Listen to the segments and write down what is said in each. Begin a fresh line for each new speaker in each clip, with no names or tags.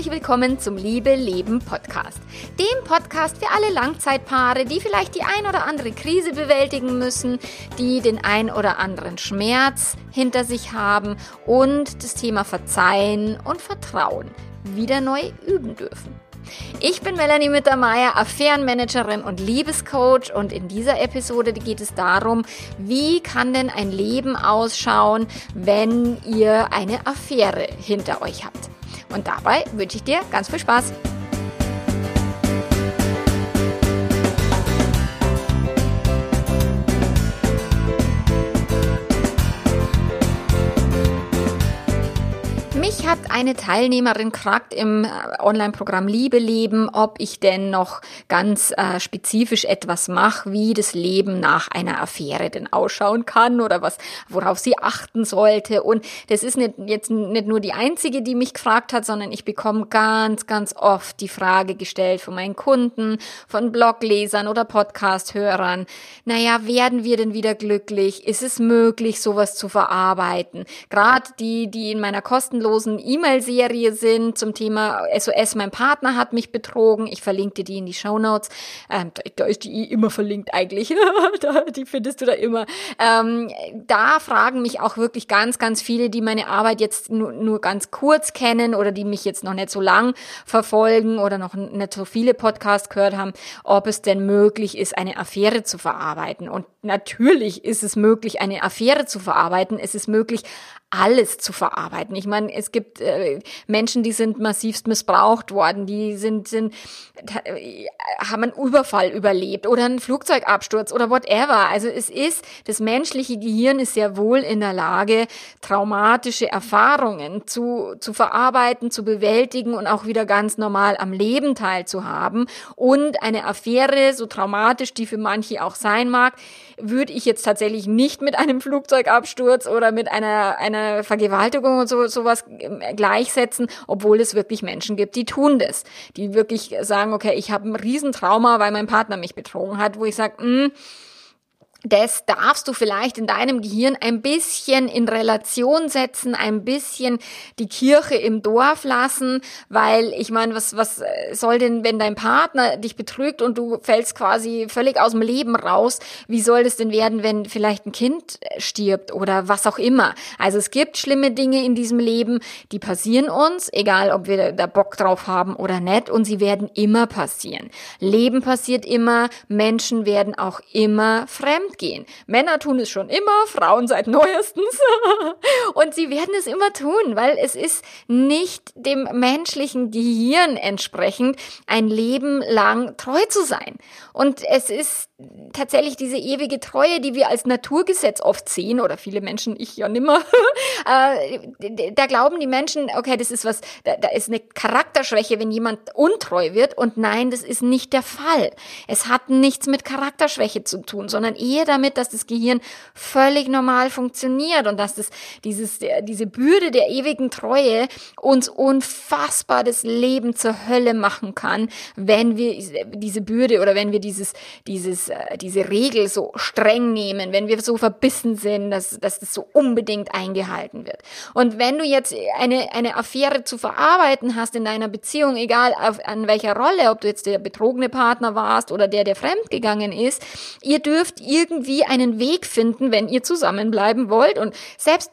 herzlich willkommen zum Liebe Leben Podcast. Dem Podcast für alle Langzeitpaare, die vielleicht die ein oder andere Krise bewältigen müssen, die den ein oder anderen Schmerz hinter sich haben und das Thema Verzeihen und Vertrauen wieder neu üben dürfen. Ich bin Melanie Mittermeier, Affärenmanagerin und Liebescoach und in dieser Episode geht es darum, wie kann denn ein Leben ausschauen, wenn ihr eine Affäre hinter euch habt. Und dabei wünsche ich dir ganz viel Spaß. Hat eine Teilnehmerin gefragt im äh, Online-Programm Liebe leben, ob ich denn noch ganz äh, spezifisch etwas mache, wie das Leben nach einer Affäre denn ausschauen kann oder was, worauf sie achten sollte. Und das ist nicht, jetzt nicht nur die einzige, die mich gefragt hat, sondern ich bekomme ganz, ganz oft die Frage gestellt von meinen Kunden, von Bloglesern oder Podcast-Hörern. Naja, werden wir denn wieder glücklich? Ist es möglich, sowas zu verarbeiten? Gerade die, die in meiner kostenlosen kostenlosen E-Mail-Serie sind zum Thema SOS, mein Partner hat mich betrogen. Ich verlinke dir die in die Show Notes. Ähm, da, da, ist die immer verlinkt eigentlich. die findest du da immer. Ähm, da fragen mich auch wirklich ganz, ganz viele, die meine Arbeit jetzt nur, nur ganz kurz kennen oder die mich jetzt noch nicht so lang verfolgen oder noch nicht so viele Podcasts gehört haben, ob es denn möglich ist, eine Affäre zu verarbeiten. Und natürlich ist es möglich, eine Affäre zu verarbeiten. Es ist möglich, alles zu verarbeiten. Ich meine, es gibt äh, Menschen, die sind massivst missbraucht worden, die sind, sind haben einen Überfall überlebt oder einen Flugzeugabsturz oder whatever. Also es ist, das menschliche Gehirn ist sehr wohl in der Lage, traumatische Erfahrungen zu, zu verarbeiten, zu bewältigen und auch wieder ganz normal am Leben teilzuhaben. Und eine Affäre, so traumatisch die für manche auch sein mag, würde ich jetzt tatsächlich nicht mit einem Flugzeugabsturz oder mit einer, einer Vergewaltigung und so, sowas gleichsetzen, obwohl es wirklich Menschen gibt, die tun das, die wirklich sagen, okay, ich habe ein Riesentrauma, weil mein Partner mich betrogen hat, wo ich sage, hm, das darfst du vielleicht in deinem Gehirn ein bisschen in Relation setzen, ein bisschen die Kirche im Dorf lassen, weil ich meine, was, was soll denn, wenn dein Partner dich betrügt und du fällst quasi völlig aus dem Leben raus, wie soll das denn werden, wenn vielleicht ein Kind stirbt oder was auch immer? Also es gibt schlimme Dinge in diesem Leben, die passieren uns, egal ob wir da Bock drauf haben oder nicht, und sie werden immer passieren. Leben passiert immer, Menschen werden auch immer fremd gehen. Männer tun es schon immer, Frauen seit neuestens. und sie werden es immer tun, weil es ist nicht dem menschlichen Gehirn entsprechend, ein Leben lang treu zu sein. Und es ist tatsächlich diese ewige Treue, die wir als Naturgesetz oft sehen, oder viele Menschen, ich ja nimmer, äh, da glauben die Menschen, okay, das ist was, da, ist eine Charakterschwäche, wenn jemand untreu wird. Und nein, das ist nicht der Fall. Es hat nichts mit Charakterschwäche zu tun, sondern eher damit, dass das Gehirn völlig normal funktioniert und dass das, dieses, diese Bürde der ewigen Treue uns unfassbar das Leben zur Hölle machen kann, wenn wir diese Bürde oder wenn wir dieses, dieses äh, diese Regel so streng nehmen, wenn wir so verbissen sind, dass, dass das so unbedingt eingehalten wird. Und wenn du jetzt eine, eine Affäre zu verarbeiten hast in deiner Beziehung, egal auf, an welcher Rolle, ob du jetzt der betrogene Partner warst oder der, der fremdgegangen ist, ihr dürft irgendwie einen Weg finden, wenn ihr zusammenbleiben wollt. Und selbst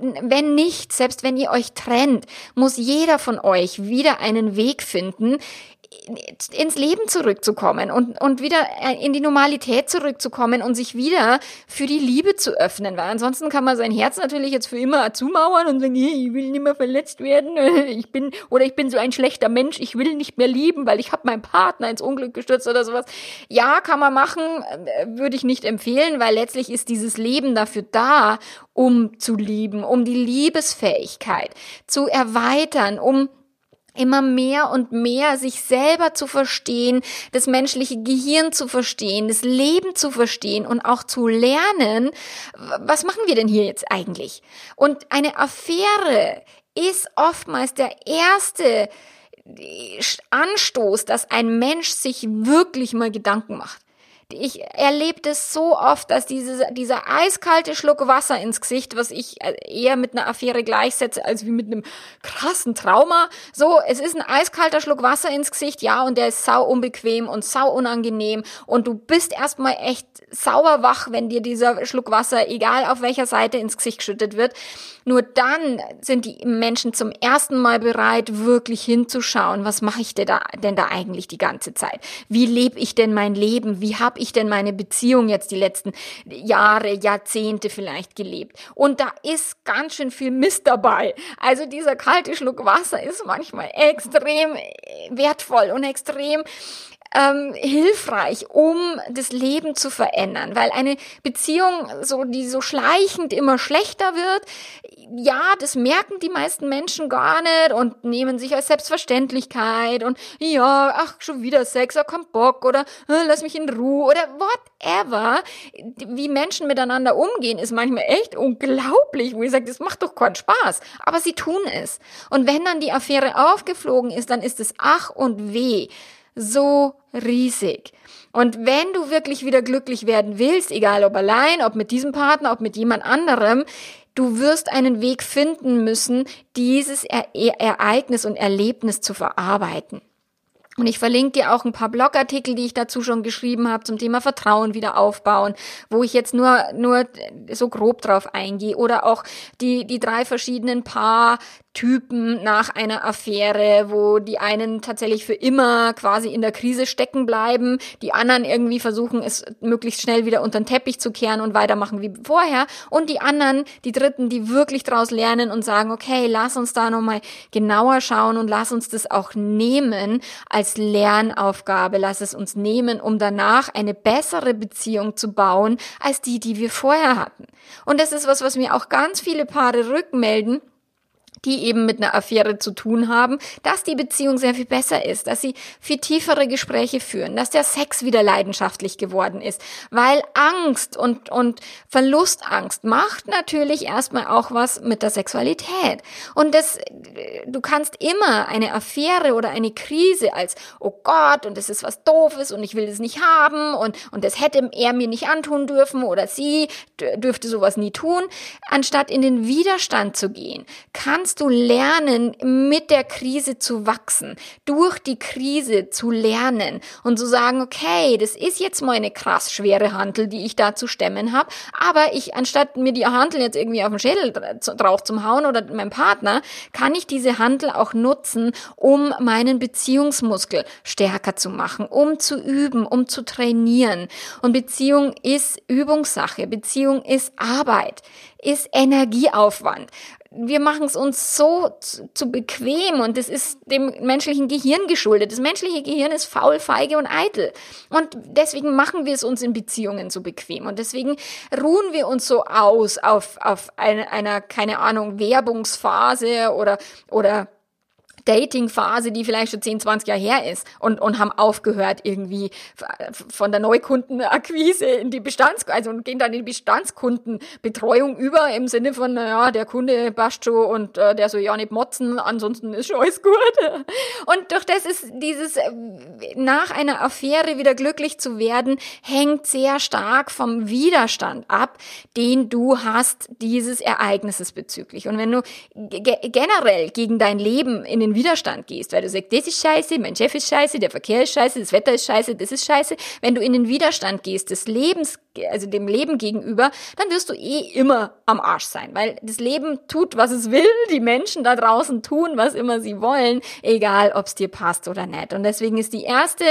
wenn nicht, selbst wenn ihr euch trennt, muss jeder von euch wieder einen Weg finden, ins Leben zurückzukommen und, und wieder äh, in die Normalität zurückzukommen und sich wieder für die Liebe zu öffnen, weil ansonsten kann man sein Herz natürlich jetzt für immer zumauern und sagen, ich will nicht mehr verletzt werden, ich bin, oder ich bin so ein schlechter Mensch, ich will nicht mehr lieben, weil ich habe meinen Partner ins Unglück gestürzt oder sowas. Ja, kann man machen, äh, würde ich nicht empfehlen, weil letztlich ist dieses Leben dafür da, um zu lieben, um die Liebesfähigkeit zu erweitern, um immer mehr und mehr sich selber zu verstehen, das menschliche Gehirn zu verstehen, das Leben zu verstehen und auch zu lernen, was machen wir denn hier jetzt eigentlich? Und eine Affäre ist oftmals der erste Anstoß, dass ein Mensch sich wirklich mal Gedanken macht Ich erlebe das so oft, dass diese, dieser eiskalte Schluck Wasser ins Gesicht, was ich äh, eher mit einer Affäre gleichsetze, als wie mit einem krassen Trauma. So, es ist ein eiskalter Schluck Wasser ins Gesicht, ja, und der ist sau unbequem und sau unangenehm und du bist erstmal echt sauer wach, wenn dir dieser Schluck Wasser, egal auf welcher Seite, ins Gesicht geschüttet wird. Nur dann sind die Menschen zum ersten Mal bereit, wirklich hinzuschauen, was mache ich denn da, denn da eigentlich die ganze Zeit? Wie lebe ich denn mein Leben? Wie habe ich denn meine Beziehung jetzt die letzten Jahre, Jahrzehnte vielleicht gelebt? Und da ist ganz schön viel Mist dabei. Also dieser kalte Schluck Wasser ist manchmal extrem wertvoll und extrem ähm, hilfreich, um das Leben zu verändern, weil eine Beziehung, so die so schleichend immer schlechter wird, ja, das merken die meisten Menschen gar nicht und nehmen sich als Selbstverständlichkeit und ja, ach schon wieder Sex, oh, kein Bock oder äh, lass mich in Ruhe oder whatever. Wie Menschen miteinander umgehen, ist manchmal echt unglaublich, wo ich sage, das macht doch keinen Spaß, aber sie tun es. Und wenn dann die Affäre aufgeflogen ist, dann ist es ach und weh so riesig. Und wenn du wirklich wieder glücklich werden willst, egal ob allein, ob mit diesem Partner, ob mit jemand anderem, du wirst einen Weg finden müssen, dieses Ereignis und Erlebnis zu verarbeiten. Und ich verlinke dir auch ein paar Blogartikel, die ich dazu schon geschrieben habe zum Thema Vertrauen wieder aufbauen, wo ich jetzt nur, nur so grob drauf eingehe. Oder auch die, die drei verschiedenen Paar Typen nach einer Affäre, wo die einen tatsächlich für immer quasi in der Krise stecken bleiben, die anderen irgendwie versuchen, es möglichst schnell wieder unter den Teppich zu kehren und weitermachen wie vorher und die anderen, die Dritten, die wirklich daraus lernen und sagen, okay, lass uns da nochmal genauer schauen und lass uns das auch nehmen als Lernaufgabe, lass es uns nehmen, um danach eine bessere Beziehung zu bauen als die, die wir vorher hatten. Und das ist was, was mir auch ganz viele Paare rückmelden, die eben mit einer Affäre zu tun haben, dass die Beziehung sehr viel besser ist, dass sie viel tiefere Gespräche führen, dass der Sex wieder leidenschaftlich geworden ist, weil Angst und, und Verlustangst macht natürlich erstmal auch was mit der Sexualität. Und das, du kannst immer eine Affäre oder eine Krise als, oh Gott, und das ist was Doofes und ich will das nicht haben und, und das hätte er mir nicht antun dürfen oder sie dürfte sowas nie tun, anstatt in den Widerstand zu gehen, kannst kannst du lernen, mit der Krise zu wachsen, durch die Krise zu lernen und zu sagen, okay, das ist jetzt mal eine krass schwere Handel, die ich da zu stemmen habe, aber ich, anstatt mir die Handel jetzt irgendwie auf den Schädel drauf zu hauen oder meinem Partner, kann ich diese Handel auch nutzen, um meinen Beziehungsmuskel stärker zu machen, um zu üben, um zu trainieren. Und Beziehung ist Übungssache, Beziehung ist Arbeit ist Energieaufwand wir machen es uns so zu, bequem und das ist dem menschlichen Gehirn geschuldet. Das menschliche Gehirn ist faul, feige und eitel. Und deswegen machen wir es uns in Beziehungen so bequem. Und deswegen ruhen wir uns so aus auf, auf eine, einer, keine Ahnung, Werbungsphase oder, oder Dating-Phase, die vielleicht schon 10, 20 Jahre her ist und, und haben aufgehört irgendwie von der Neukundenakquise in die Bestands, also und gehen dann in die Bestandskundenbetreuung über im Sinne von, naja, der Kunde passt schon und äh, der soll ja nicht motzen, ansonsten ist schon alles gut. Und durch das ist dieses, äh, nach einer Affäre wieder glücklich zu werden, hängt sehr stark vom Widerstand ab, den du hast dieses Ereignisses bezüglich. Und wenn du generell gegen dein Leben in den den Widerstand gehst, weil du sagst, das ist scheiße, mein Chef ist scheiße, der Verkehr ist scheiße, das Wetter ist scheiße, das ist scheiße. Wenn du in den Widerstand gehst, des Lebens, also dem Leben gegenüber, dann wirst du eh immer am Arsch sein, weil das Leben tut, was es will, die Menschen da draußen tun, was immer sie wollen, egal ob es dir passt oder nicht. Und deswegen ist die erste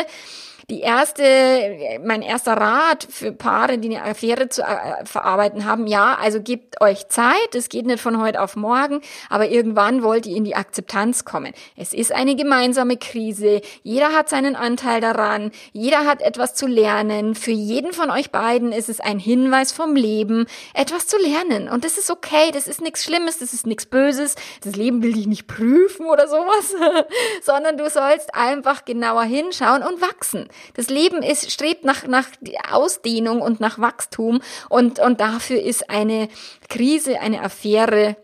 die erste, mein erster Rat für Paare, die eine Affäre zu äh, verarbeiten haben, ja, also gebt euch Zeit, es geht nicht von heute auf morgen, aber irgendwann wollt ihr in die Akzeptanz kommen. Es ist eine gemeinsame Krise, jeder hat seinen Anteil daran, jeder hat etwas zu lernen, für jeden von euch beiden ist es ein Hinweis vom Leben, etwas zu lernen und das ist okay, das ist nichts Schlimmes, das ist nichts Böses, das Leben will dich nicht prüfen oder sowas, sondern du sollst einfach genauer hinschauen und wachsen. Das Leben ist, strebt nach, nach Ausdehnung und nach Wachstum und, und dafür ist eine Krise, eine Affäre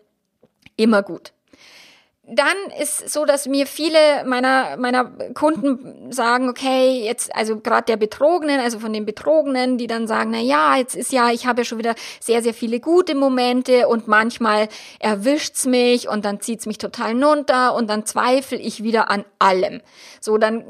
immer gut. Dann ist so, dass mir viele meiner meiner Kunden sagen, okay, jetzt also gerade der Betrogenen, also von den Betrogenen, die dann sagen, na ja, jetzt ist ja, ich habe ja schon wieder sehr sehr viele gute Momente und manchmal erwischt's mich und dann zieht's mich total runter und dann zweifle ich wieder an allem. So dann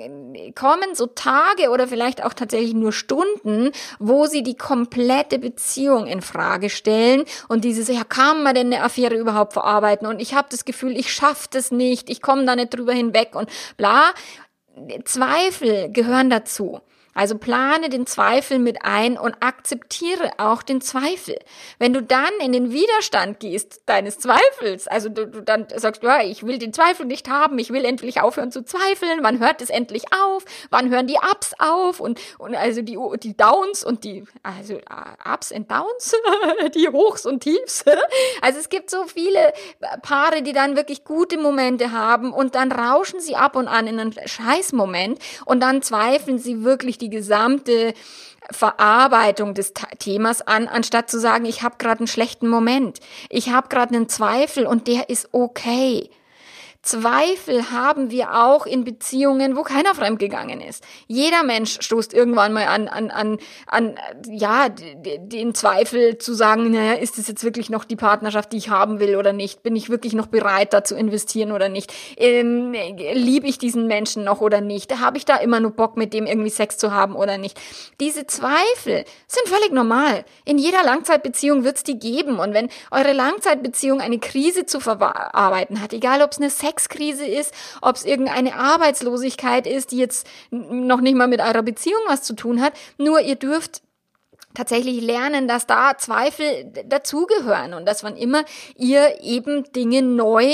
kommen so Tage oder vielleicht auch tatsächlich nur Stunden, wo sie die komplette Beziehung in Frage stellen und dieses ja, kann man denn eine Affäre überhaupt verarbeiten und ich habe das Gefühl, ich schaffe schafft es nicht, ich komme da nicht drüber hinweg und bla. Zweifel gehören dazu. Also plane den Zweifel mit ein und akzeptiere auch den Zweifel. Wenn du dann in den Widerstand gehst deines Zweifels, also du, du dann sagst, ja, ich will den Zweifel nicht haben, ich will endlich aufhören zu zweifeln, wann hört es endlich auf, wann hören die Ups auf und, und also die, die Downs und die, also äh, Ups and Downs, die Hochs und Tiefs. Also es gibt so viele Paare, die dann wirklich gute Momente haben und dann rauschen sie ab und an in einen Scheißmoment und dann zweifeln sie wirklich gesamte Verarbeitung des Themas an, anstatt zu sagen, ich habe gerade einen schlechten Moment, ich habe gerade einen Zweifel und der ist okay. Zweifel haben wir auch in Beziehungen, wo keiner fremdgegangen ist. Jeder Mensch stoßt irgendwann mal an, an, an, an ja, den Zweifel zu sagen, naja, ist es jetzt wirklich noch die Partnerschaft, die ich haben will oder nicht? Bin ich wirklich noch bereit, da zu investieren oder nicht? Ähm, Liebe ich diesen Menschen noch oder nicht? Habe ich da immer nur Bock, mit dem irgendwie Sex zu haben oder nicht? Diese Zweifel sind völlig normal. In jeder Langzeitbeziehung wird es die geben. Und wenn eure Langzeitbeziehung eine Krise zu verarbeiten hat, egal ob es eine Sex Dreckskrise ist, ob es irgendeine Arbeitslosigkeit ist, die jetzt noch nicht mal mit eurer Beziehung was zu tun hat. Nur ihr dürft tatsächlich lernen, dass da Zweifel dazugehören und dass wann immer ihr eben Dinge neu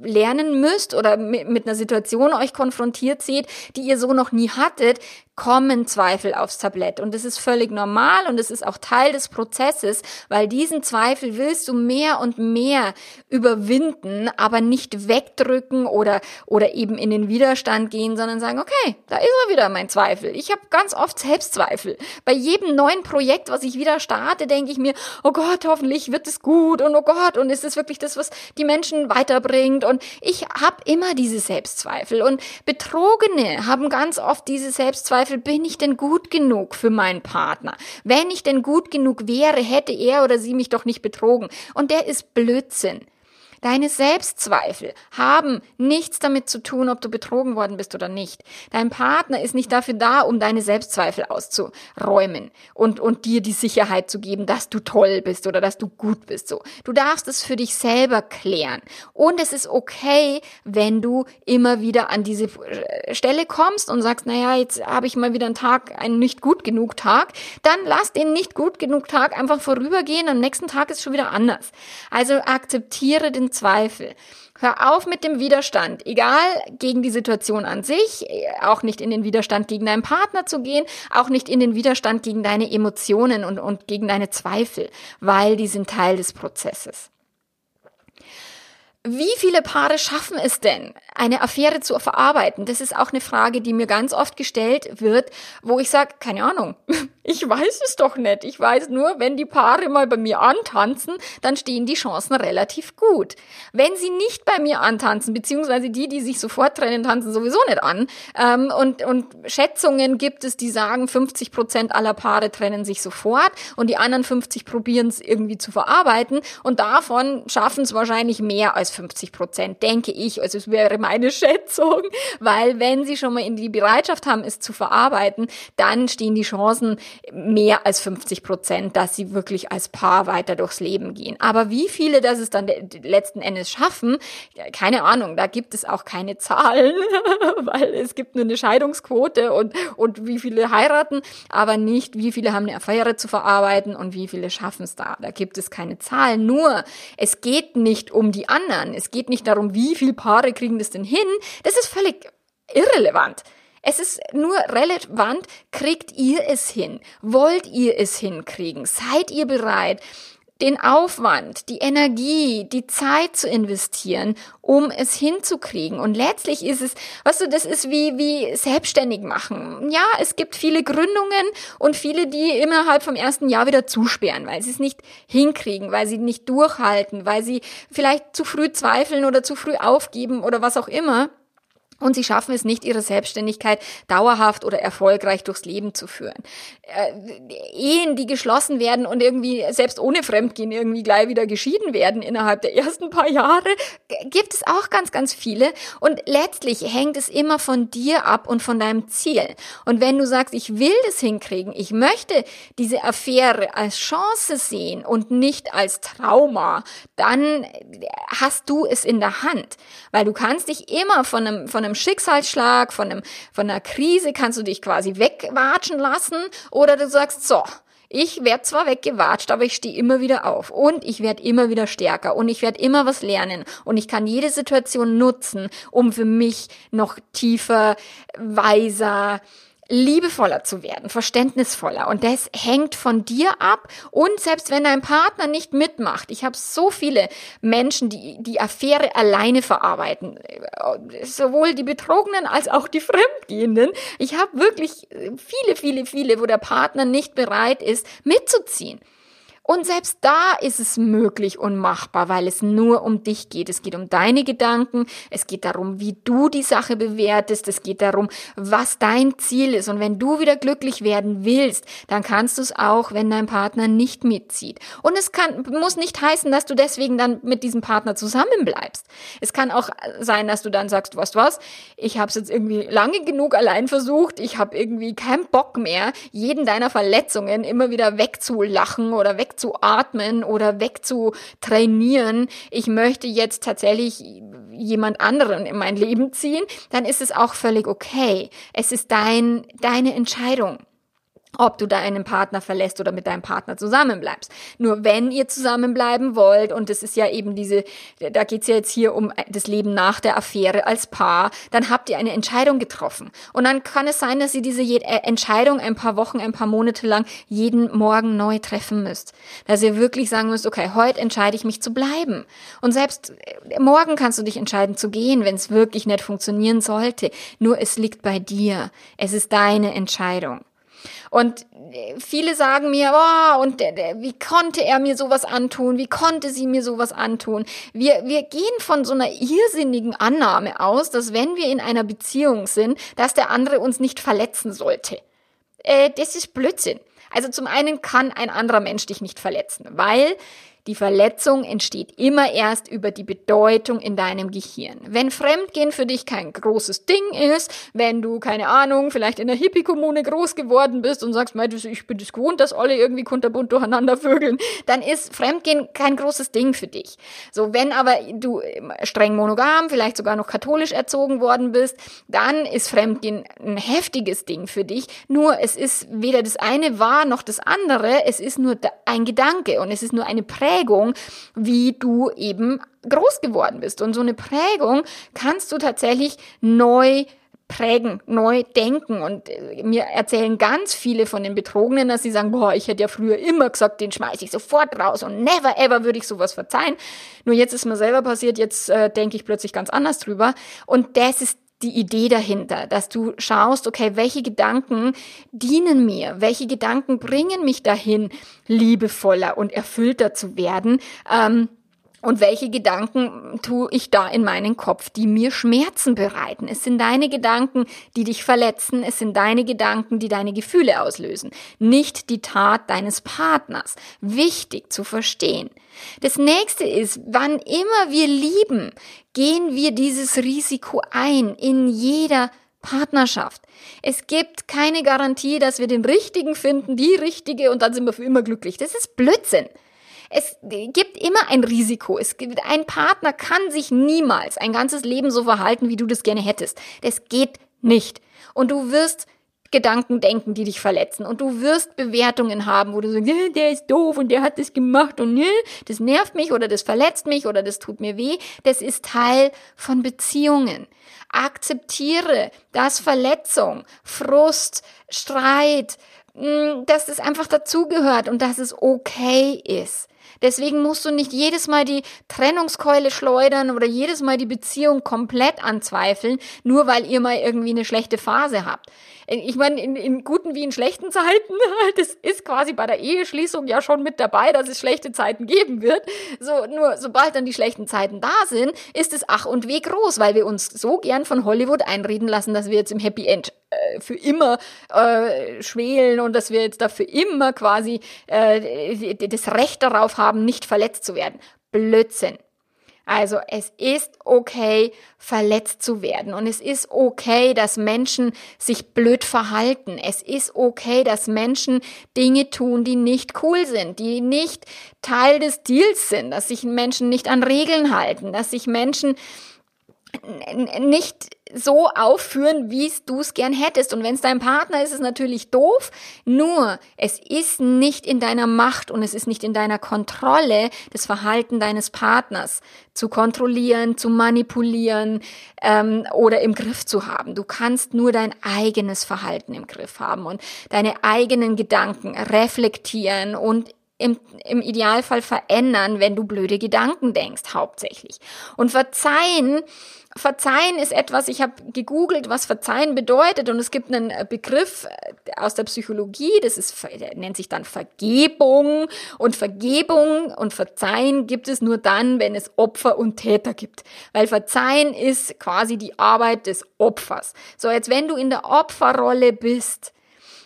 lernen müsst oder mit, einer Situation euch konfrontiert seht, die ihr so noch nie hattet, kommen Zweifel aufs Tablett. Und das ist völlig normal und es ist auch Teil des Prozesses, weil diesen Zweifel willst du mehr und mehr überwinden, aber nicht wegdrücken oder, oder eben in den Widerstand gehen, sondern sagen, okay, da ist er wieder mein Zweifel. Ich habe ganz oft Selbstzweifel. Bei jedem neuen Projekt, was ich wieder starte, denke ich mir, oh Gott, hoffentlich wird es gut und oh Gott, und ist es wirklich das, was die Menschen weiterbringt? Und ich habe immer diese Selbstzweifel. Und Betrogene haben ganz oft diese Selbstzweifel, Zweifel, bin ich denn gut genug für meinen Partner? Wenn ich denn gut genug wäre, hätte er oder sie mich doch nicht betrogen. Und der ist Blödsinn. Deine Selbstzweifel haben nichts damit zu tun, ob du betrogen worden bist oder nicht. Dein Partner ist nicht dafür da, um deine Selbstzweifel auszuräumen und, und dir die Sicherheit zu geben, dass du toll bist oder dass du gut bist. So. Du darfst es für dich selber klären. Und es ist okay, wenn du immer wieder an diese äh, Stelle kommst und sagst, naja, jetzt habe ich mal wieder einen Tag, einen nicht gut genug Tag. Dann lass den nicht gut genug Tag einfach vorübergehen. Am nächsten Tag ist schon wieder anders. Also akzeptiere den Zweifel. Hör auf mit dem Widerstand, egal gegen die Situation an sich, auch nicht in den Widerstand gegen deinen Partner zu gehen, auch nicht in den Widerstand gegen deine Emotionen und, und gegen deine Zweifel, weil die sind Teil des Prozesses. Wie viele Paare schaffen es denn, eine Affäre zu verarbeiten? Das ist auch eine Frage, die mir ganz oft gestellt wird, wo ich sage, keine Ahnung, ich weiß es doch nicht. Ich weiß nur, wenn die Paare mal bei mir antanzen, dann stehen die Chancen relativ gut. Wenn sie nicht bei mir antanzen, beziehungsweise die, die sich sofort trennen, tanzen sowieso nicht an. Ähm, und, und Schätzungen gibt es, die sagen, 50 Prozent aller Paare trennen sich sofort und die anderen 50 probieren es irgendwie zu verarbeiten und davon schaffen es wahrscheinlich mehr als 50 Prozent, denke ich. Also es wäre meine Schätzung, weil wenn sie schon mal in die Bereitschaft haben, es zu verarbeiten, dann stehen die Chancen mehr als 50 Prozent, dass sie wirklich als Paar weiter durchs Leben gehen. Aber wie viele das es dann letzten Endes schaffen, keine Ahnung, da gibt es auch keine Zahlen, weil es gibt nur eine Scheidungsquote und, und wie viele heiraten, aber nicht, wie viele haben eine Affäre zu verarbeiten und wie viele schaffen es da. Da gibt es keine Zahlen. Nur, es geht nicht um die anderen. Es geht nicht darum, wie viele Paare kriegen das denn hin. Das ist völlig irrelevant. Es ist nur relevant, kriegt ihr es hin? Wollt ihr es hinkriegen? Seid ihr bereit? den Aufwand, die Energie, die Zeit zu investieren, um es hinzukriegen. Und letztlich ist es, weißt du, das ist wie, wie selbstständig machen. Ja, es gibt viele Gründungen und viele, die innerhalb vom ersten Jahr wieder zusperren, weil sie es nicht hinkriegen, weil sie nicht durchhalten, weil sie vielleicht zu früh zweifeln oder zu früh aufgeben oder was auch immer und sie schaffen es nicht, ihre Selbstständigkeit dauerhaft oder erfolgreich durchs Leben zu führen. Äh, Ehen, die geschlossen werden und irgendwie selbst ohne Fremdgehen irgendwie gleich wieder geschieden werden innerhalb der ersten paar Jahre, gibt es auch ganz, ganz viele. Und letztlich hängt es immer von dir ab und von deinem Ziel. Und wenn du sagst, ich will das hinkriegen, ich möchte diese Affäre als Chance sehen und nicht als Trauma, dann hast du es in der Hand. Weil du kannst dich immer von einem, von einem einem Schicksalsschlag, von, einem, von einer Krise kannst du dich quasi wegwatschen lassen. Oder du sagst, so, ich werde zwar weggewatscht, aber ich stehe immer wieder auf. Und ich werde immer wieder stärker. Und ich werde immer was lernen. Und ich kann jede Situation nutzen, um für mich noch tiefer, weiser, liebevoller zu werden, verständnisvoller. Und das hängt von dir ab. Und selbst wenn dein Partner nicht mitmacht, ich habe so viele Menschen, die die Affäre alleine verarbeiten, sowohl die Betrogenen als auch die Fremdgehenden. Ich habe wirklich viele, viele, viele, wo der Partner nicht bereit ist, mitzuziehen. Und selbst da ist es möglich und machbar, weil es nur um dich geht. Es geht um deine Gedanken, es geht darum, wie du die Sache bewertest, es geht darum, was dein Ziel ist. Und wenn du wieder glücklich werden willst, dann kannst du es auch, wenn dein Partner nicht mitzieht. Und es kann, muss nicht heißen, dass du deswegen dann mit diesem Partner zusammenbleibst. Es kann auch sein, dass du dann sagst, weißt was, ich habe es jetzt irgendwie lange genug allein versucht, ich habe irgendwie keinen Bock mehr, jeden deiner Verletzungen immer wieder wegzulachen oder weg wegzuatmen oder wegzutrainieren, ich möchte jetzt tatsächlich jemand anderen in mein Leben ziehen, dann ist es auch völlig okay. Es ist dein, deine Entscheidung ob du deinen Partner verlässt oder mit deinem Partner zusammenbleibst. Nur wenn ihr zusammenbleiben wollt, und das ist ja eben diese, da geht's ja jetzt hier um das Leben nach der Affäre als Paar, dann habt ihr eine Entscheidung getroffen. Und dann kann es sein, dass ihr diese äh, Entscheidung ein paar Wochen, ein paar Monate lang jeden Morgen neu treffen müsst. Dass ihr wirklich sagen müsst, okay, heute entscheide ich mich zu bleiben. Und selbst äh, morgen kannst du dich entscheiden zu gehen, wenn es wirklich nicht funktionieren sollte. Nur es liegt bei dir. Es ist deine Entscheidung. Und äh, viele sagen mir, oh, und der, der, wie konnte er mir sowas antun? Wie konnte sie mir sowas antun? Wir, wir gehen von so einer irrsinnigen Annahme aus, dass wenn wir in einer Beziehung sind, dass der andere uns nicht verletzen sollte. Äh, das ist Blödsinn. Also zum einen kann ein anderer Mensch dich nicht verletzen, weil die Verletzung entsteht immer erst über die Bedeutung in deinem Gehirn. Wenn Fremdgehen für dich kein großes Ding ist, wenn du, keine Ahnung, vielleicht in der Hippie-Kommune groß geworden bist und sagst, ich bin es gewohnt, dass alle irgendwie kunterbunt durcheinander vögeln, dann ist Fremdgehen kein großes Ding für dich. So, wenn aber du streng monogam, vielleicht sogar noch katholisch erzogen worden bist, dann ist Fremdgehen ein heftiges Ding für dich. Nur es ist weder das eine wahr noch das andere, es ist nur ein Gedanke und es ist nur eine Prägung Prägung, wie du eben groß geworden bist. Und so eine Prägung kannst du tatsächlich neu prägen, neu denken. Und äh, mir erzählen ganz viele von den Betrogenen, dass sie sagen, boah, ich hätte ja früher immer gesagt, den schmeiße ich sofort raus und never ever würde ich sowas verzeihen. Nur jetzt ist mir selber passiert, jetzt äh, denke ich plötzlich ganz anders drüber. Und das ist die Idee dahinter, dass du schaust, okay, welche Gedanken dienen mir, welche Gedanken bringen mich dahin, liebevoller und erfüllter zu werden. Ähm, und welche Gedanken tue ich da in meinen Kopf, die mir Schmerzen bereiten? Es sind deine Gedanken, die dich verletzen. Es sind deine Gedanken, die deine Gefühle auslösen. Nicht die Tat deines Partners. Wichtig zu verstehen. Das nächste ist, wann immer wir lieben, gehen wir dieses Risiko ein in jeder Partnerschaft. Es gibt keine Garantie, dass wir den richtigen finden, die richtige und dann sind wir für immer glücklich. Das ist Blödsinn. Es gibt immer ein Risiko. Es gibt, ein Partner kann sich niemals ein ganzes Leben so verhalten, wie du das gerne hättest. Das geht nicht. Und du wirst Gedanken denken, die dich verletzen. Und du wirst Bewertungen haben, wo du sagst, der ist doof und der hat das gemacht und ne, das nervt mich oder das verletzt mich oder das tut mir weh. Das ist Teil von Beziehungen. Akzeptiere, dass Verletzung, Frust, Streit, mm, dass es einfach dazugehört und dass es okay ist. Deswegen musst du nicht jedes Mal die Trennungskeule schleudern oder jedes Mal die Beziehung komplett anzweifeln, nur weil ihr mal irgendwie eine schlechte Phase habt. Ich meine, in, in guten wie in schlechten Zeiten, das ist quasi bei der Eheschließung ja schon mit dabei, dass es schlechte Zeiten geben wird. So, nur sobald dann die schlechten Zeiten da sind, ist es ach und weh groß, weil wir uns so gern von Hollywood einreden lassen, dass wir jetzt im Happy End äh, für immer äh, schwelen und dass wir jetzt dafür immer quasi äh, das Recht darauf haben, nicht verletzt zu werden. Blödsinn. Also es ist okay, verletzt zu werden und es ist okay, dass Menschen sich blöd verhalten. Es ist okay, dass Menschen Dinge tun, die nicht cool sind, die nicht Teil des Deals sind, dass sich Menschen nicht an Regeln halten, dass sich Menschen nicht so aufführen, wie du es gern hättest. Und wenn es dein Partner ist, ist es natürlich doof. Nur, es ist nicht in deiner Macht und es ist nicht in deiner Kontrolle, das Verhalten deines Partners zu kontrollieren, zu manipulieren ähm, oder im Griff zu haben. Du kannst nur dein eigenes Verhalten im Griff haben und deine eigenen Gedanken reflektieren und im, im Idealfall verändern, wenn du blöde Gedanken denkst, hauptsächlich. Und verzeihen, verzeihen ist etwas, ich habe gegoogelt, was verzeihen bedeutet und es gibt einen äh, Begriff äh, aus der Psychologie, das ist, nennt sich dann Vergebung und Vergebung und Verzeihen gibt es nur dann, wenn es Opfer und Täter gibt, weil Verzeihen ist quasi die Arbeit des Opfers. So, jetzt wenn du in der Opferrolle bist,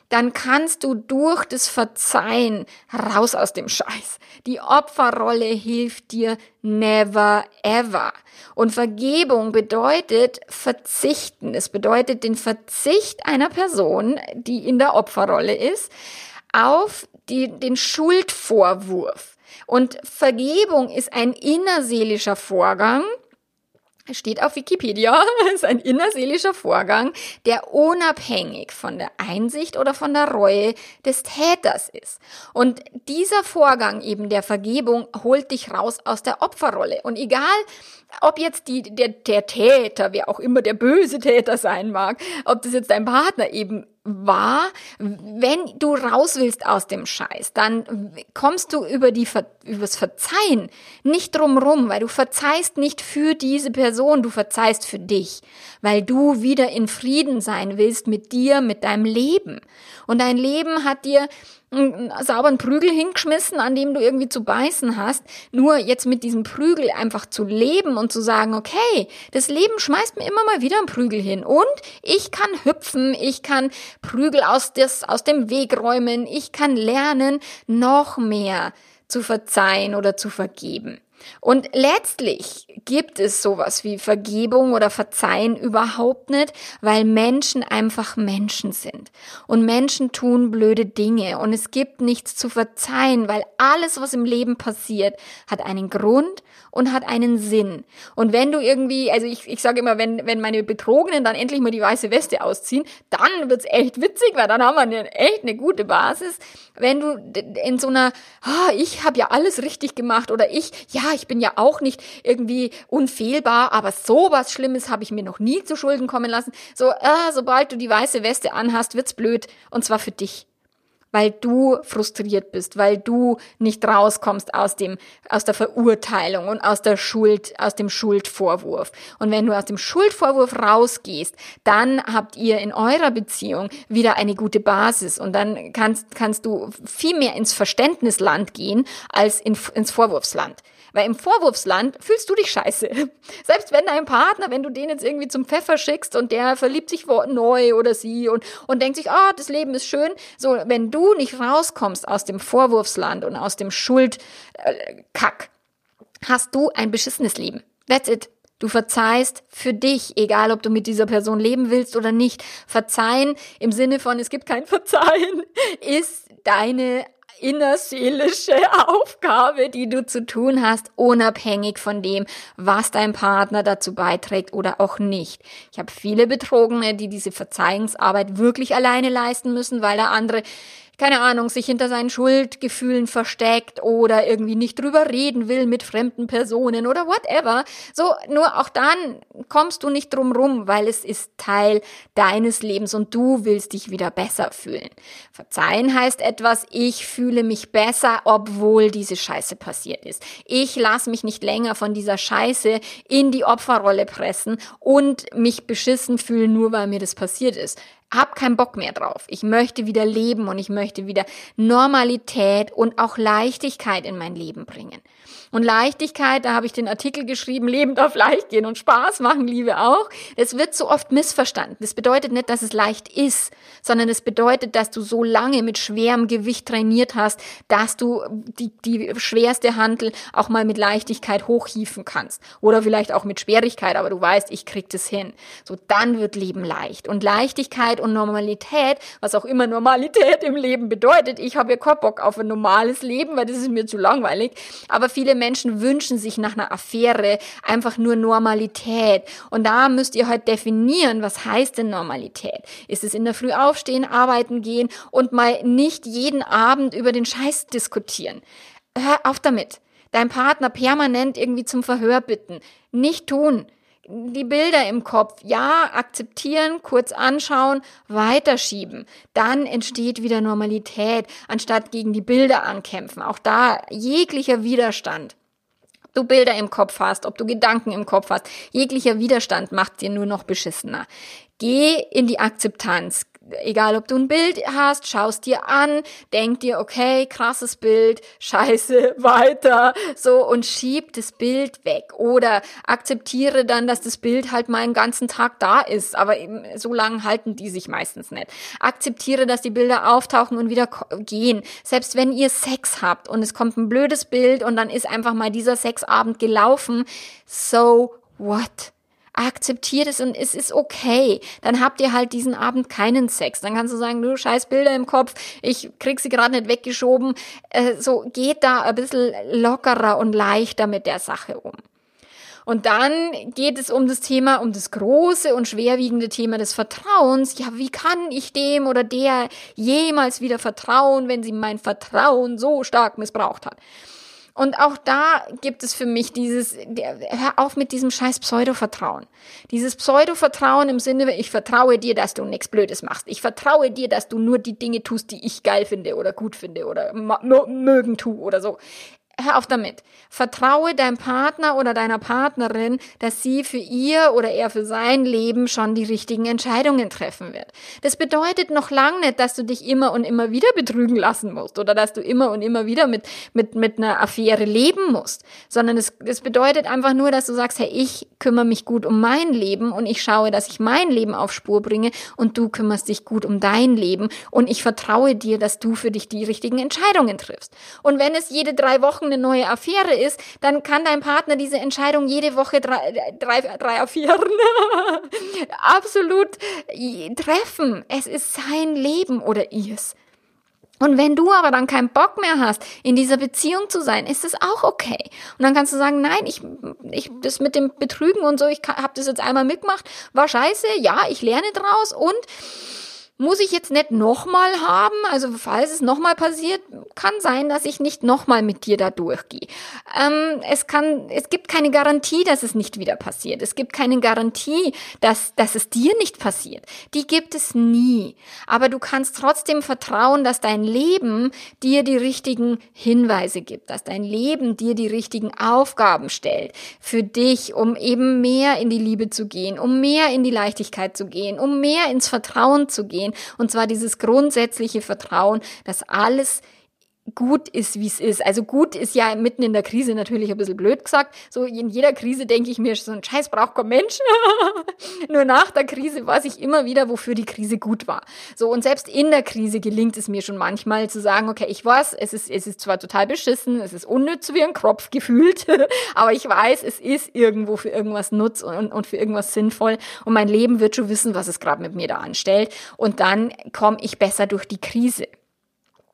dann kannst du durch das Verzeihen raus aus dem Scheiß. Die Opferrolle hilft dir never ever. Und Vergebung bedeutet verzichten. Es bedeutet den Verzicht einer Person, die in der Opferrolle ist, auf die, den Schuldvorwurf. Und Vergebung ist ein innerseelischer Vorgang, steht auf Wikipedia, ist ein innerseelischer Vorgang, der unabhängig von der Einsicht oder von der Reue des Täters ist. Und dieser Vorgang eben der Vergebung holt dich raus aus der Opferrolle. Und egal, ob jetzt die, der, der Täter, wer auch immer der böse Täter sein mag, ob das jetzt dein Partner eben war, wenn du raus willst aus dem Scheiß, dann kommst du über die übers Verzeihen nicht drumrum, weil du verzeihst nicht für diese Person, du verzeihst für dich, weil du wieder in Frieden sein willst mit dir, mit deinem Leben. Und dein Leben hat dir einen sauberen Prügel hingeschmissen, an dem du irgendwie zu beißen hast. Nur jetzt mit diesem Prügel einfach zu leben und zu sagen, okay, das Leben schmeißt mir immer mal wieder einen Prügel hin und ich kann hüpfen, ich kann Prügel aus, des, aus dem Weg räumen, ich kann lernen, noch mehr zu verzeihen oder zu vergeben. Und letztlich gibt es sowas wie Vergebung oder Verzeihen überhaupt nicht, weil Menschen einfach Menschen sind. Und Menschen tun blöde Dinge. Und es gibt nichts zu verzeihen, weil alles, was im Leben passiert, hat einen Grund und hat einen Sinn. Und wenn du irgendwie, also ich, ich sage immer, wenn, wenn meine Betrogenen dann endlich mal die weiße Weste ausziehen, dann wird's echt witzig, weil dann haben wir echt eine gute Basis. Wenn du in so einer, oh, ich habe ja alles richtig gemacht oder ich, ja, ich bin ja auch nicht irgendwie unfehlbar, aber sowas Schlimmes habe ich mir noch nie zu Schulden kommen lassen. So, äh, sobald du die weiße Weste anhast, wird's blöd und zwar für dich weil du frustriert bist, weil du nicht rauskommst aus dem, aus der Verurteilung und aus der Schuld, aus dem Schuldvorwurf. Und wenn du aus dem Schuldvorwurf rausgehst, dann habt ihr in eurer Beziehung wieder eine gute Basis und dann kannst, kannst du viel mehr ins Verständnisland gehen als in, ins Vorwurfsland. Weil im Vorwurfsland fühlst du dich scheiße. Selbst wenn dein Partner, wenn du den jetzt irgendwie zum Pfeffer schickst und der verliebt sich neu oder sie und, und denkt sich, ah, oh, das Leben ist schön. So, wenn du nicht rauskommst aus dem Vorwurfsland und aus dem Schuldkack, hast du ein beschissenes Leben. That's it. Du verzeihst für dich, egal ob du mit dieser Person leben willst oder nicht. Verzeihen im Sinne von, es gibt kein Verzeihen, ist deine innerseelische Aufgabe, die du zu tun hast, unabhängig von dem, was dein Partner dazu beiträgt oder auch nicht. Ich habe viele Betrogene, die diese Verzeihungsarbeit wirklich alleine leisten müssen, weil der andere keine Ahnung, sich hinter seinen Schuldgefühlen versteckt oder irgendwie nicht drüber reden will mit fremden Personen oder whatever. So, nur auch dann kommst du nicht drum rum, weil es ist Teil deines Lebens und du willst dich wieder besser fühlen. Verzeihen heißt etwas, ich fühle mich besser, obwohl diese Scheiße passiert ist. Ich lasse mich nicht länger von dieser Scheiße in die Opferrolle pressen und mich beschissen fühlen, nur weil mir das passiert ist hab keinen Bock mehr drauf. Ich möchte wieder leben und ich möchte wieder Normalität und auch Leichtigkeit in mein Leben bringen. Und Leichtigkeit, da habe ich den Artikel geschrieben, Leben darf leicht gehen und Spaß machen, Liebe auch. Es wird so oft missverstanden. Das bedeutet nicht, dass es leicht ist, sondern es bedeutet, dass du so lange mit schwerem Gewicht trainiert hast, dass du die, die schwerste Handel auch mal mit Leichtigkeit hochhieven kannst. Oder vielleicht auch mit Schwierigkeit, aber du weißt, ich krieg das hin. So, dann wird Leben leicht. Und Leichtigkeit und Normalität, was auch immer Normalität im Leben bedeutet, ich habe ja keinen Bock auf ein normales Leben, weil das ist mir zu langweilig. Aber viele Menschen wünschen sich nach einer Affäre einfach nur Normalität. Und da müsst ihr halt definieren, was heißt denn Normalität? Ist es in der Früh aufstehen, arbeiten gehen und mal nicht jeden Abend über den Scheiß diskutieren? Hör auf damit. Dein Partner permanent irgendwie zum Verhör bitten. Nicht tun die Bilder im Kopf, ja, akzeptieren, kurz anschauen, weiterschieben. Dann entsteht wieder Normalität, anstatt gegen die Bilder ankämpfen. Auch da jeglicher Widerstand. Du Bilder im Kopf hast, ob du Gedanken im Kopf hast, jeglicher Widerstand macht dir nur noch beschissener. Geh in die Akzeptanz egal ob du ein Bild hast, schaust dir an, denk dir, okay, krasses Bild, scheiße, weiter, so und schieb das Bild weg oder akzeptiere dann, dass das Bild halt mal einen ganzen Tag da ist, aber eben so lange halten die sich meistens nicht. Akzeptiere, dass die Bilder auftauchen und wieder gehen. Selbst wenn ihr Sex habt und es kommt ein blödes Bild und dann ist einfach mal dieser Sexabend gelaufen, so what? Akzeptiert es und es ist okay. Dann habt ihr halt diesen Abend keinen Sex. Dann kannst du sagen, du scheiß Bilder im Kopf, ich krieg sie gerade nicht weggeschoben. Äh, so geht da ein bisschen lockerer und leichter mit der Sache um. Und dann geht es um das Thema, um das große und schwerwiegende Thema des Vertrauens. Ja, wie kann ich dem oder der jemals wieder vertrauen, wenn sie mein Vertrauen so stark missbraucht hat? Und auch da gibt es für mich dieses, hör auf mit diesem scheiß Pseudo-Vertrauen. Dieses Pseudo-Vertrauen im Sinne, ich vertraue dir, dass du nichts Blödes machst. Ich vertraue dir, dass du nur die Dinge tust, die ich geil finde oder gut finde oder mögen tu oder so hör auf damit. Vertraue deinem Partner oder deiner Partnerin, dass sie für ihr oder er für sein Leben schon die richtigen Entscheidungen treffen wird. Das bedeutet noch lang nicht, dass du dich immer und immer wieder betrügen lassen musst oder dass du immer und immer wieder mit, mit, mit einer Affäre leben musst, sondern es, es bedeutet einfach nur, dass du sagst, hey, ich kümmere mich gut um mein Leben und ich schaue, dass ich mein Leben auf Spur bringe und du kümmerst dich gut um dein Leben und ich vertraue dir, dass du für dich die richtigen Entscheidungen triffst. Und wenn es jede drei Wochen eine neue Affäre ist, dann kann dein Partner diese Entscheidung jede Woche drei, drei, drei Affären absolut treffen. Es ist sein Leben oder ihrs. Und wenn du aber dann keinen Bock mehr hast, in dieser Beziehung zu sein, ist das auch okay. Und dann kannst du sagen, nein, ich, ich das mit dem Betrügen und so, ich habe das jetzt einmal mitgemacht, war scheiße, ja, ich lerne draus und muss ich jetzt nicht nochmal haben. Also falls es nochmal passiert, kann sein, dass ich nicht nochmal mit dir da durchgehe. Ähm, es kann, es gibt keine Garantie, dass es nicht wieder passiert. Es gibt keine Garantie, dass, dass es dir nicht passiert. Die gibt es nie. Aber du kannst trotzdem vertrauen, dass dein Leben dir die richtigen Hinweise gibt, dass dein Leben dir die richtigen Aufgaben stellt für dich, um eben mehr in die Liebe zu gehen, um mehr in die Leichtigkeit zu gehen, um mehr ins Vertrauen zu gehen. Und zwar dieses grundsätzliche Vertrauen, dass alles gut ist, wie es ist. Also gut ist ja mitten in der Krise natürlich ein bisschen blöd gesagt. So in jeder Krise denke ich mir, so ein Scheiß braucht kein Mensch. Nur nach der Krise weiß ich immer wieder, wofür die Krise gut war. So und selbst in der Krise gelingt es mir schon manchmal zu sagen, okay, ich weiß, es ist, es ist zwar total beschissen, es ist unnütz wie ein Kropf gefühlt, aber ich weiß, es ist irgendwo für irgendwas nutz und, und für irgendwas sinnvoll und mein Leben wird schon wissen, was es gerade mit mir da anstellt und dann komme ich besser durch die Krise.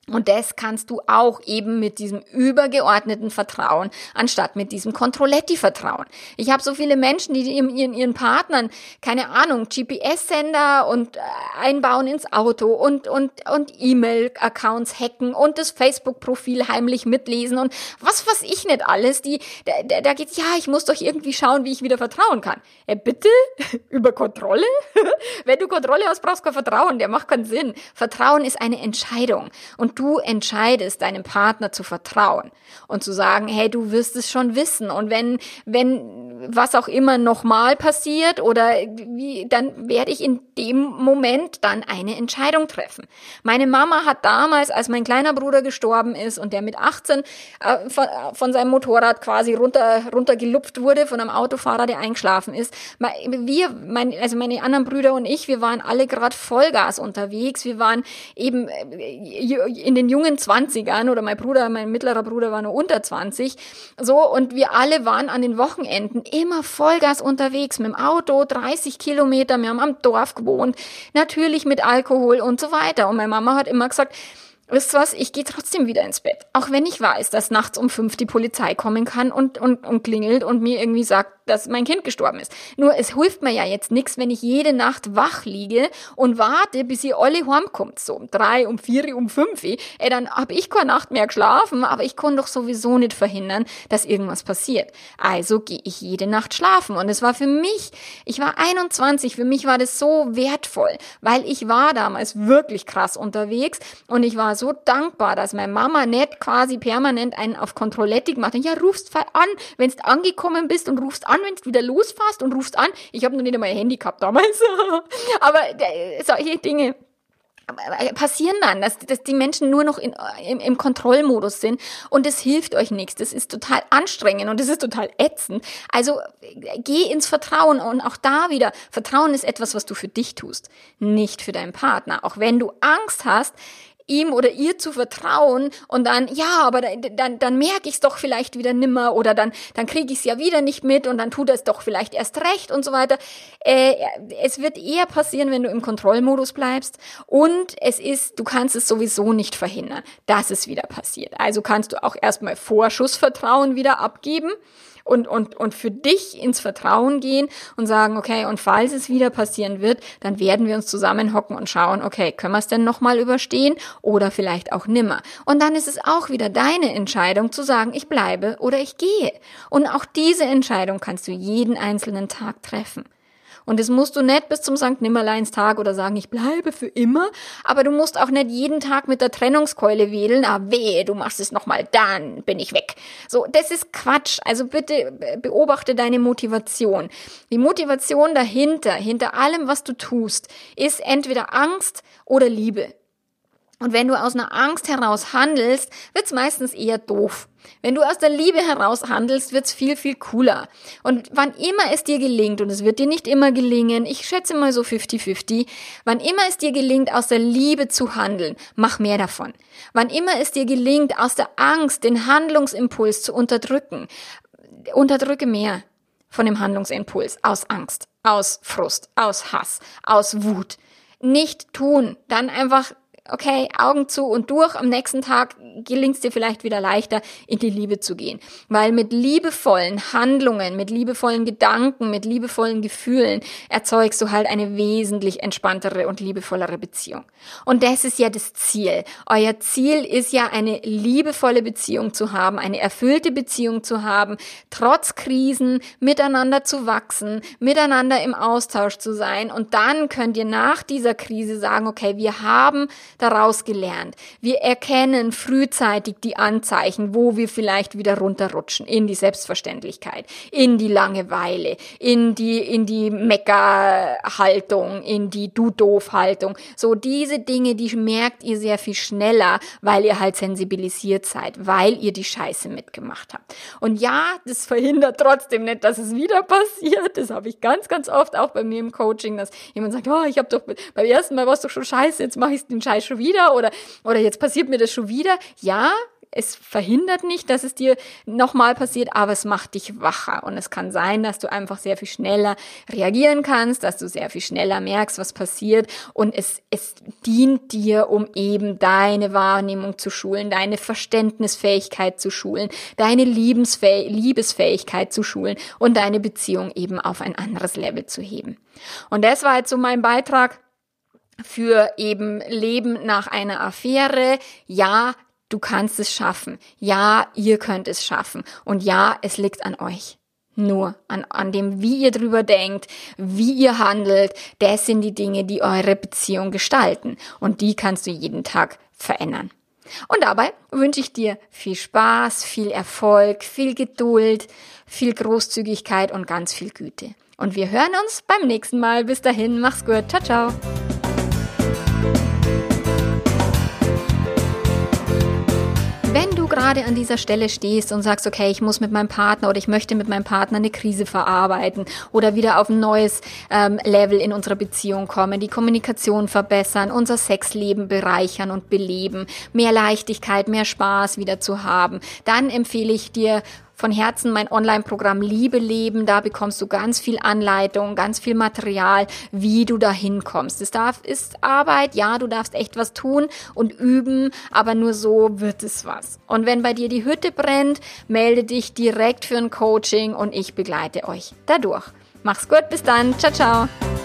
Und das kannst du auch eben mit diesem übergeordneten Vertrauen, anstatt mit diesem Controletti-Vertrauen. Ich habe so viele Menschen, die ihren, ihren Partnern, keine Ahnung, GPS-Sender und äh, einbauen ins Auto und, und, und E-Mail-Accounts hacken und das Facebook-Profil heimlich mitlesen und was weiß ich nicht alles. Die, da, da, da geht's, ja, ich muss doch irgendwie schauen, wie ich wieder vertrauen kann. Äh, bitte? Über Kontrolle? Wenn du Kontrolle hast, brauchst du kein Vertrauen. Der macht keinen Sinn. Vertrauen ist eine Entscheidung. Und du entscheidest, deinem Partner zu vertrauen und zu sagen, hey, du wirst es schon wissen. Und wenn, wenn was auch immer nochmal passiert oder wie, dann werde ich in dem Moment dann eine Entscheidung treffen. Meine Mama hat damals, als mein kleiner Bruder gestorben ist und der mit 18 äh, von, von, seinem Motorrad quasi runter, runtergelupft wurde von einem Autofahrer, der eingeschlafen ist. Wir, mein, also meine anderen Brüder und ich, wir waren alle gerade Vollgas unterwegs. Wir waren eben äh, in den jungen Zwanzigern oder mein Bruder, mein mittlerer Bruder war nur unter 20. So, und wir alle waren an den Wochenenden immer Vollgas unterwegs mit dem Auto, 30 Kilometer, wir haben am Dorf gewohnt, natürlich mit Alkohol und so weiter. Und meine Mama hat immer gesagt, wisst ihr was, ich gehe trotzdem wieder ins Bett. Auch wenn ich weiß, dass nachts um fünf die Polizei kommen kann und, und, und klingelt und mir irgendwie sagt, dass mein Kind gestorben ist. Nur es hilft mir ja jetzt nichts, wenn ich jede Nacht wach liege und warte, bis ihr alle heimkommt. So um drei, um vier, um fünf. Ey, dann habe ich keine Nacht mehr geschlafen, aber ich konnte doch sowieso nicht verhindern, dass irgendwas passiert. Also gehe ich jede Nacht schlafen. Und es war für mich, ich war 21, für mich war das so wertvoll, weil ich war damals wirklich krass unterwegs und ich war so dankbar, dass meine Mama nicht quasi permanent einen auf Kontrolletti gemacht hat. Ja, rufst an, wenn du angekommen bist und rufst an, wenn du wieder losfährst und rufst an. Ich habe noch nicht einmal ein Handy gehabt damals. Aber äh, solche Dinge äh, passieren dann, dass, dass die Menschen nur noch in, im, im Kontrollmodus sind und es hilft euch nichts. Das ist total anstrengend und es ist total ätzend. Also äh, geh ins Vertrauen und auch da wieder, Vertrauen ist etwas, was du für dich tust, nicht für deinen Partner. Auch wenn du Angst hast, ihm oder ihr zu vertrauen und dann, ja, aber dann, dann, dann merke ich es doch vielleicht wieder nimmer oder dann, dann kriege ich es ja wieder nicht mit und dann tut es doch vielleicht erst recht und so weiter. Äh, es wird eher passieren, wenn du im Kontrollmodus bleibst und es ist, du kannst es sowieso nicht verhindern, dass es wieder passiert. Also kannst du auch erstmal Vorschussvertrauen wieder abgeben und, und, und für dich ins Vertrauen gehen und sagen, okay, und falls es wieder passieren wird, dann werden wir uns zusammenhocken und schauen, okay, können wir es denn nochmal überstehen oder vielleicht auch nimmer. Und dann ist es auch wieder deine Entscheidung zu sagen, ich bleibe oder ich gehe. Und auch diese Entscheidung kannst du jeden einzelnen Tag treffen. Und das musst du nicht bis zum St. Nimmerleinstag oder sagen, ich bleibe für immer, aber du musst auch nicht jeden Tag mit der Trennungskeule wählen, ah weh, du machst es nochmal, dann bin ich weg. So, das ist Quatsch. Also bitte beobachte deine Motivation. Die Motivation dahinter, hinter allem, was du tust, ist entweder Angst oder Liebe. Und wenn du aus einer Angst heraus handelst, wird's meistens eher doof. Wenn du aus der Liebe heraus handelst, wird's viel, viel cooler. Und wann immer es dir gelingt, und es wird dir nicht immer gelingen, ich schätze mal so 50-50, wann immer es dir gelingt, aus der Liebe zu handeln, mach mehr davon. Wann immer es dir gelingt, aus der Angst den Handlungsimpuls zu unterdrücken, unterdrücke mehr von dem Handlungsimpuls aus Angst, aus Frust, aus Hass, aus Wut. Nicht tun, dann einfach okay, Augen zu und durch. Am nächsten Tag gelingt es dir vielleicht wieder leichter, in die Liebe zu gehen. Weil mit liebevollen Handlungen, mit liebevollen Gedanken, mit liebevollen Gefühlen erzeugst du halt eine wesentlich entspanntere und liebevollere Beziehung. Und das ist ja das Ziel. Euer Ziel ist ja eine liebevolle Beziehung zu haben, eine erfüllte Beziehung zu haben, trotz Krisen miteinander zu wachsen, miteinander im Austausch zu sein. Und dann könnt ihr nach dieser Krise sagen, okay, wir haben daraus gelernt. Wir erkennen frühzeitig die Anzeichen, wo wir vielleicht wieder runterrutschen in die Selbstverständlichkeit, in die Langeweile, in die, in die Meckerhaltung, in die Du-Doof-Haltung. So diese Dinge, die merkt ihr sehr viel schneller, weil ihr halt sensibilisiert seid, weil ihr die Scheiße mitgemacht habt. Und ja, das verhindert trotzdem nicht, dass es wieder passiert. Das habe ich ganz, ganz oft auch bei mir im Coaching, dass jemand sagt, oh, ich habe doch beim ersten Mal war es doch schon scheiße, jetzt mache ich den Scheiß schon wieder oder, oder jetzt passiert mir das schon wieder. Ja, es verhindert nicht, dass es dir nochmal passiert, aber es macht dich wacher. Und es kann sein, dass du einfach sehr viel schneller reagieren kannst, dass du sehr viel schneller merkst, was passiert. Und es, es dient dir, um eben deine Wahrnehmung zu schulen, deine Verständnisfähigkeit zu schulen, deine Liebesfäh Liebesfähigkeit zu schulen und deine Beziehung eben auf ein anderes Level zu heben. Und das war jetzt so mein Beitrag für eben Leben nach einer Affäre. Ja, du kannst es schaffen. Ja, ihr könnt es schaffen. Und ja, es liegt an euch. Nur an, an dem, wie ihr drüber denkt, wie ihr handelt, das sind die Dinge, die eure Beziehung gestalten. Und die kannst du jeden Tag verändern. Und dabei wünsche ich dir viel Spaß, viel Erfolg, viel Geduld, viel Großzügigkeit und ganz viel Güte. Und wir hören uns beim nächsten Mal. Bis dahin, mach's gut. Ciao, ciao. Gerade an dieser Stelle stehst und sagst, okay, ich muss mit meinem Partner oder ich möchte mit meinem Partner eine Krise verarbeiten oder wieder auf ein neues ähm, Level in unserer Beziehung kommen, die Kommunikation verbessern, unser Sexleben bereichern und beleben, mehr Leichtigkeit, mehr Spaß wieder zu haben, dann empfehle ich dir von Herzen mein Online-Programm Liebe leben. Da bekommst du ganz viel Anleitung, ganz viel Material, wie du da hinkommst. Es darf, ist Arbeit, ja, du darfst echt was tun und üben, aber nur so wird es was. Und wenn bei dir die Hütte brennt, melde dich direkt für ein Coaching und ich begleite euch dadurch. Mach's gut, bis dann. Ciao, ciao.